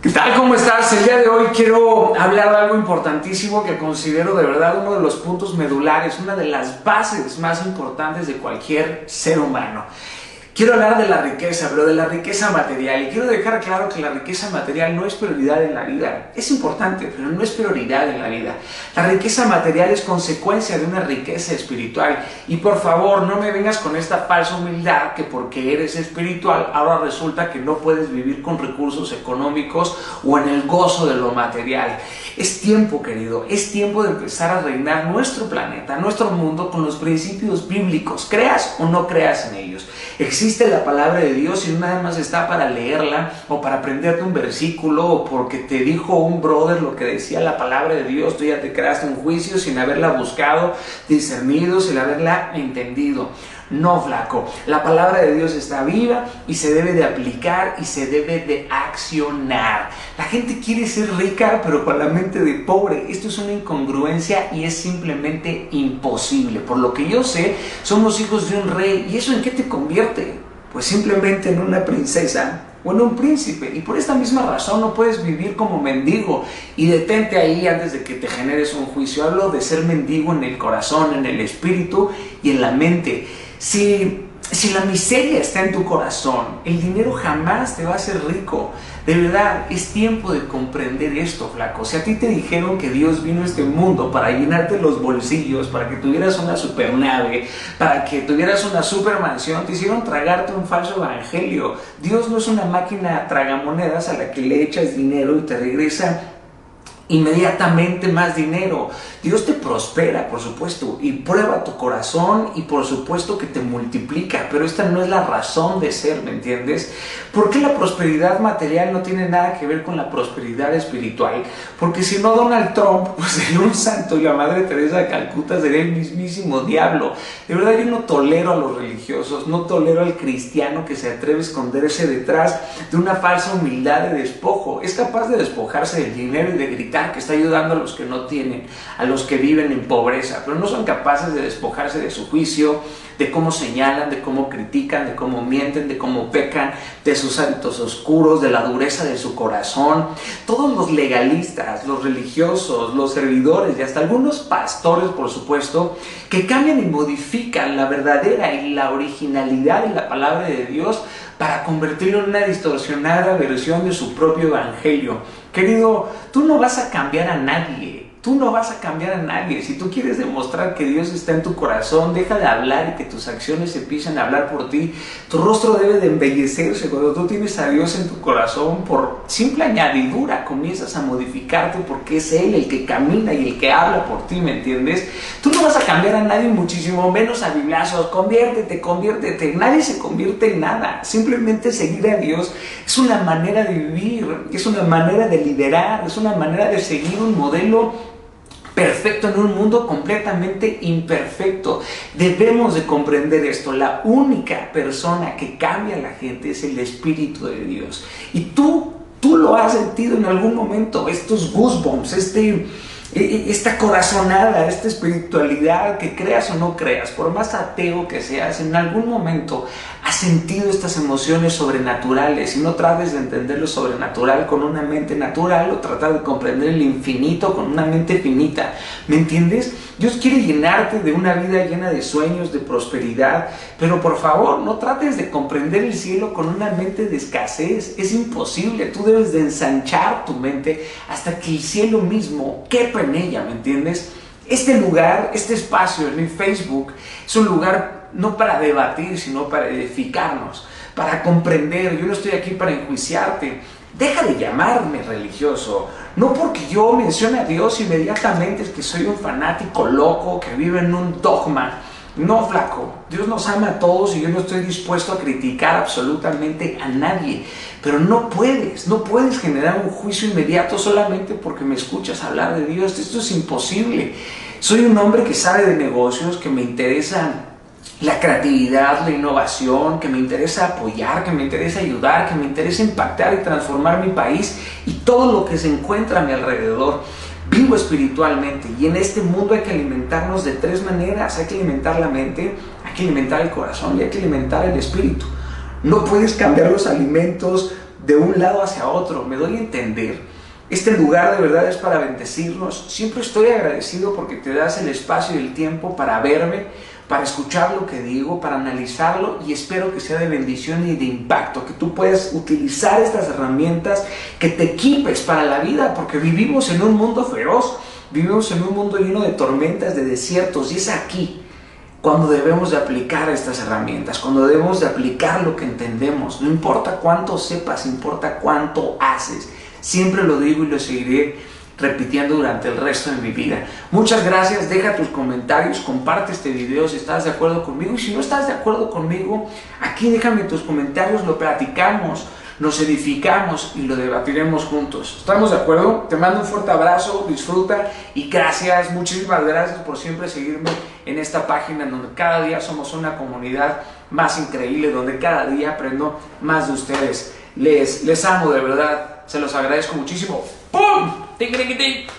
¿Qué tal? ¿Cómo estás? El día de hoy quiero hablar de algo importantísimo que considero de verdad uno de los puntos medulares, una de las bases más importantes de cualquier ser humano. Quiero hablar de la riqueza, pero de la riqueza material. Y quiero dejar claro que la riqueza material no es prioridad en la vida. Es importante, pero no es prioridad en la vida. La riqueza material es consecuencia de una riqueza espiritual. Y por favor, no me vengas con esta falsa humildad que porque eres espiritual, ahora resulta que no puedes vivir con recursos económicos o en el gozo de lo material. Es tiempo, querido, es tiempo de empezar a reinar nuestro planeta, nuestro mundo con los principios bíblicos, creas o no creas en ellos. Existe la palabra de Dios y nada más está para leerla o para aprenderte un versículo o porque te dijo un brother lo que decía la palabra de Dios, tú ya te creaste un juicio sin haberla buscado, discernido, sin haberla entendido. No, flaco. La palabra de Dios está viva y se debe de aplicar y se debe de accionar. La gente quiere ser rica pero con la mente de pobre. Esto es una incongruencia y es simplemente imposible. Por lo que yo sé, somos hijos de un rey. ¿Y eso en qué te convierte? Pues simplemente en una princesa o en un príncipe. Y por esta misma razón no puedes vivir como mendigo. Y detente ahí antes de que te generes un juicio. Hablo de ser mendigo en el corazón, en el espíritu y en la mente. Si, si la miseria está en tu corazón, el dinero jamás te va a hacer rico. De verdad, es tiempo de comprender esto, flaco. Si a ti te dijeron que Dios vino a este mundo para llenarte los bolsillos, para que tuvieras una supernave, para que tuvieras una supermansión, te hicieron tragarte un falso evangelio. Dios no es una máquina tragamonedas a la que le echas dinero y te regresa inmediatamente más dinero. Dios te prospera, por supuesto, y prueba tu corazón y por supuesto que te multiplica, pero esta no es la razón de ser, ¿me entiendes? ¿Por qué la prosperidad material no tiene nada que ver con la prosperidad espiritual? Porque si no Donald Trump pues sería un santo y la Madre Teresa de Calcuta sería el mismísimo diablo. De verdad yo no tolero a los religiosos, no tolero al cristiano que se atreve a esconderse detrás de una falsa humildad de despojo. Es capaz de despojarse del dinero y de gritar que está ayudando a los que no tienen, a los que viven en pobreza, pero no son capaces de despojarse de su juicio, de cómo señalan, de cómo critican, de cómo mienten, de cómo pecan, de sus hábitos oscuros, de la dureza de su corazón. Todos los legalistas, los religiosos, los servidores y hasta algunos pastores, por supuesto, que cambian y modifican la verdadera y la originalidad de la palabra de Dios para convertirlo en una distorsionada versión de su propio evangelio. Querido, tú no vas a cambiar a nadie. Tú no vas a cambiar a nadie. Si tú quieres demostrar que Dios está en tu corazón, deja de hablar y que tus acciones empiecen a hablar por ti. Tu rostro debe de embellecerse. Cuando tú tienes a Dios en tu corazón, por simple añadidura comienzas a modificarte porque es Él el que camina y el que habla por ti, ¿me entiendes? Tú no vas a cambiar a nadie, muchísimo menos a biblazos. Conviértete, conviértete. Nadie se convierte en nada. Simplemente seguir a Dios es una manera de vivir, es una manera de liderar, es una manera de seguir un modelo perfecto en un mundo completamente imperfecto. Debemos de comprender esto. La única persona que cambia a la gente es el Espíritu de Dios. Y tú, tú lo has sentido en algún momento, estos goosebumps, este e, e, esta corazonada, esta espiritualidad, que creas o no creas, por más ateo que seas, en algún momento has sentido estas emociones sobrenaturales y no trates de entender lo sobrenatural con una mente natural o tratar de comprender el infinito con una mente finita. ¿Me entiendes? Dios quiere llenarte de una vida llena de sueños, de prosperidad, pero por favor no trates de comprender el cielo con una mente de escasez. Es imposible. Tú debes de ensanchar tu mente hasta que el cielo mismo quepa en ella, ¿me entiendes? Este lugar, este espacio en Facebook es un lugar no para debatir, sino para edificarnos, para comprender. Yo no estoy aquí para enjuiciarte. Deja de llamarme religioso. No porque yo mencione a Dios inmediatamente es que soy un fanático loco que vive en un dogma. No, flaco. Dios nos ama a todos y yo no estoy dispuesto a criticar absolutamente a nadie. Pero no puedes, no puedes generar un juicio inmediato solamente porque me escuchas hablar de Dios. Esto es imposible. Soy un hombre que sabe de negocios, que me interesa la creatividad, la innovación, que me interesa apoyar, que me interesa ayudar, que me interesa impactar y transformar mi país y todo lo que se encuentra a mi alrededor. Vivo espiritualmente y en este mundo hay que alimentarnos de tres maneras. Hay que alimentar la mente, hay que alimentar el corazón y hay que alimentar el espíritu. No puedes cambiar los alimentos de un lado hacia otro. Me doy a entender. Este lugar de verdad es para bendecirnos. Siempre estoy agradecido porque te das el espacio y el tiempo para verme, para escuchar lo que digo, para analizarlo y espero que sea de bendición y de impacto, que tú puedas utilizar estas herramientas, que te equipes para la vida, porque vivimos en un mundo feroz, vivimos en un mundo lleno de tormentas, de desiertos y es aquí cuando debemos de aplicar estas herramientas, cuando debemos de aplicar lo que entendemos. No importa cuánto sepas, importa cuánto haces. Siempre lo digo y lo seguiré repitiendo durante el resto de mi vida. Muchas gracias, deja tus comentarios, comparte este video si estás de acuerdo conmigo y si no estás de acuerdo conmigo, aquí déjame tus comentarios, lo platicamos, nos edificamos y lo debatiremos juntos. ¿Estamos de acuerdo? Te mando un fuerte abrazo, disfruta y gracias, muchísimas gracias por siempre seguirme en esta página donde cada día somos una comunidad más increíble, donde cada día aprendo más de ustedes. Les, les amo de verdad, se los agradezco muchísimo. ¡Pum! Ding ding ding.